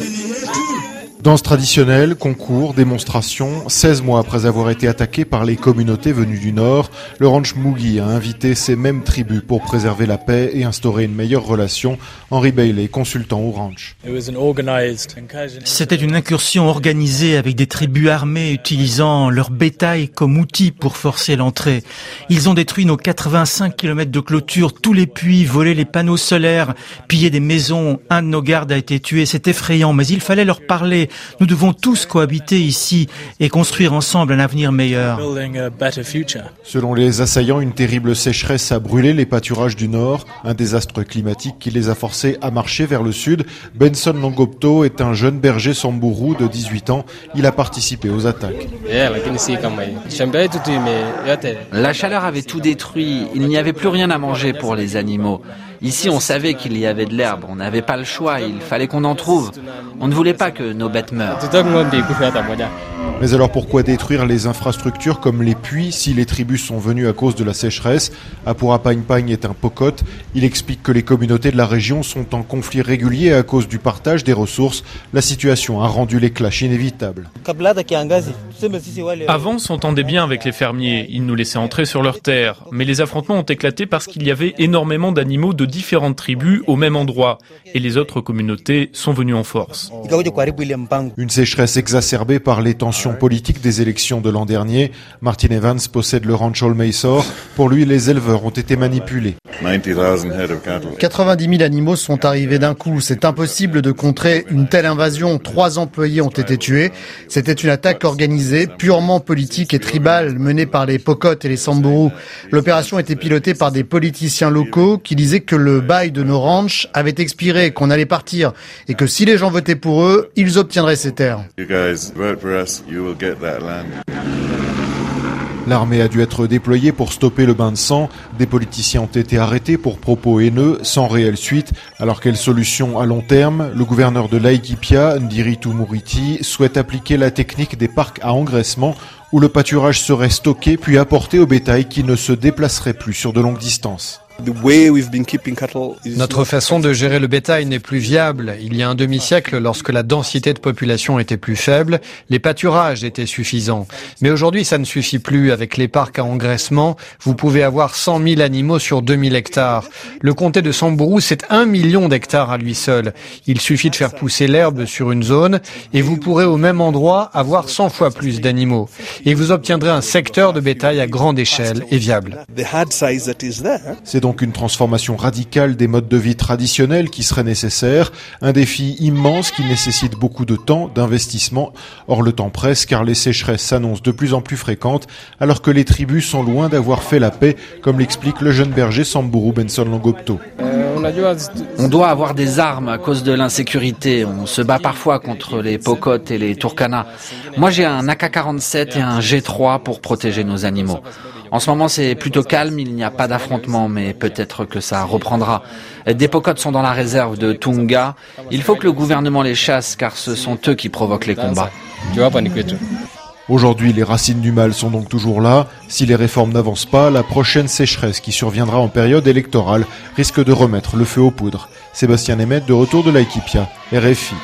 and then he. Danse traditionnelle, concours, démonstration, 16 mois après avoir été attaqué par les communautés venues du Nord, le ranch Mugi a invité ces mêmes tribus pour préserver la paix et instaurer une meilleure relation. Henri Bailey, consultant au ranch. C'était une incursion organisée avec des tribus armées utilisant leur bétail comme outil pour forcer l'entrée. Ils ont détruit nos 85 km de clôture, tous les puits, volé les panneaux solaires, pillé des maisons. Un de nos gardes a été tué. C'est effrayant, mais il fallait leur parler. Nous devons tous cohabiter ici et construire ensemble un avenir meilleur. Selon les assaillants, une terrible sécheresse a brûlé les pâturages du nord, un désastre climatique qui les a forcés à marcher vers le sud. Benson Longopto est un jeune berger sambourou de 18 ans. Il a participé aux attaques. La chaleur avait tout détruit. Il n'y avait plus rien à manger pour les animaux. Ici, on savait qu'il y avait de l'herbe. On n'avait pas le choix. Il fallait qu'on en trouve. On ne voulait pas que nos bêtes meurent. Mais alors pourquoi détruire les infrastructures comme les puits si les tribus sont venues à cause de la sécheresse? Apura Pagne est un pocote. Il explique que les communautés de la région sont en conflit régulier à cause du partage des ressources. La situation a rendu les clashs inévitables. Avant, on s'entendait bien avec les fermiers. Ils nous laissaient entrer sur leurs terres. Mais les affrontements ont éclaté parce qu'il y avait énormément d'animaux de différentes tribus au même endroit. Et les autres communautés sont venues en force. Une sécheresse exacerbée par les tensions politiques des élections de l'an dernier. Martin Evans possède le ranch Maysor. Pour lui, les éleveurs ont été manipulés. 90 000 animaux sont arrivés d'un coup. C'est impossible de contrer une telle invasion. Trois employés ont été tués. C'était une attaque organisée, purement politique et tribale, menée par les Pocotes et les Samburu. L'opération était pilotée par des politiciens locaux qui disaient que le bail de nos ranchs avait expiré, qu'on allait partir, et que si les gens votaient pour eux, ils obtiendraient ces terres. L'armée a dû être déployée pour stopper le bain de sang. Des politiciens ont été arrêtés pour propos haineux, sans réelle suite. Alors quelle solution à long terme? Le gouverneur de Laikipia, Ndiritu Muriti, souhaite appliquer la technique des parcs à engraissement où le pâturage serait stocké puis apporté au bétail qui ne se déplacerait plus sur de longues distances. Notre façon de gérer le bétail n'est plus viable. Il y a un demi-siècle, lorsque la densité de population était plus faible, les pâturages étaient suffisants. Mais aujourd'hui, ça ne suffit plus. Avec les parcs à engraissement, vous pouvez avoir 100 000 animaux sur 2000 hectares. Le comté de Samburu, c'est un million d'hectares à lui seul. Il suffit de faire pousser l'herbe sur une zone et vous pourrez au même endroit avoir 100 fois plus d'animaux. Et vous obtiendrez un secteur de bétail à grande échelle et viable donc une transformation radicale des modes de vie traditionnels qui serait nécessaire, un défi immense qui nécessite beaucoup de temps, d'investissement. Or le temps presse car les sécheresses s'annoncent de plus en plus fréquentes alors que les tribus sont loin d'avoir fait la paix, comme l'explique le jeune berger Samburu Benson Longopto. On doit avoir des armes à cause de l'insécurité. On se bat parfois contre les Pocotes et les Turkana. Moi j'ai un AK-47 et un G3 pour protéger nos animaux. En ce moment, c'est plutôt calme, il n'y a pas d'affrontement, mais peut-être que ça reprendra. Des pocotes sont dans la réserve de Tunga. Il faut que le gouvernement les chasse, car ce sont eux qui provoquent les combats. Aujourd'hui, les racines du mal sont donc toujours là. Si les réformes n'avancent pas, la prochaine sécheresse qui surviendra en période électorale risque de remettre le feu aux poudres. Sébastien Nemeth de retour de l'Aikipia, RFI.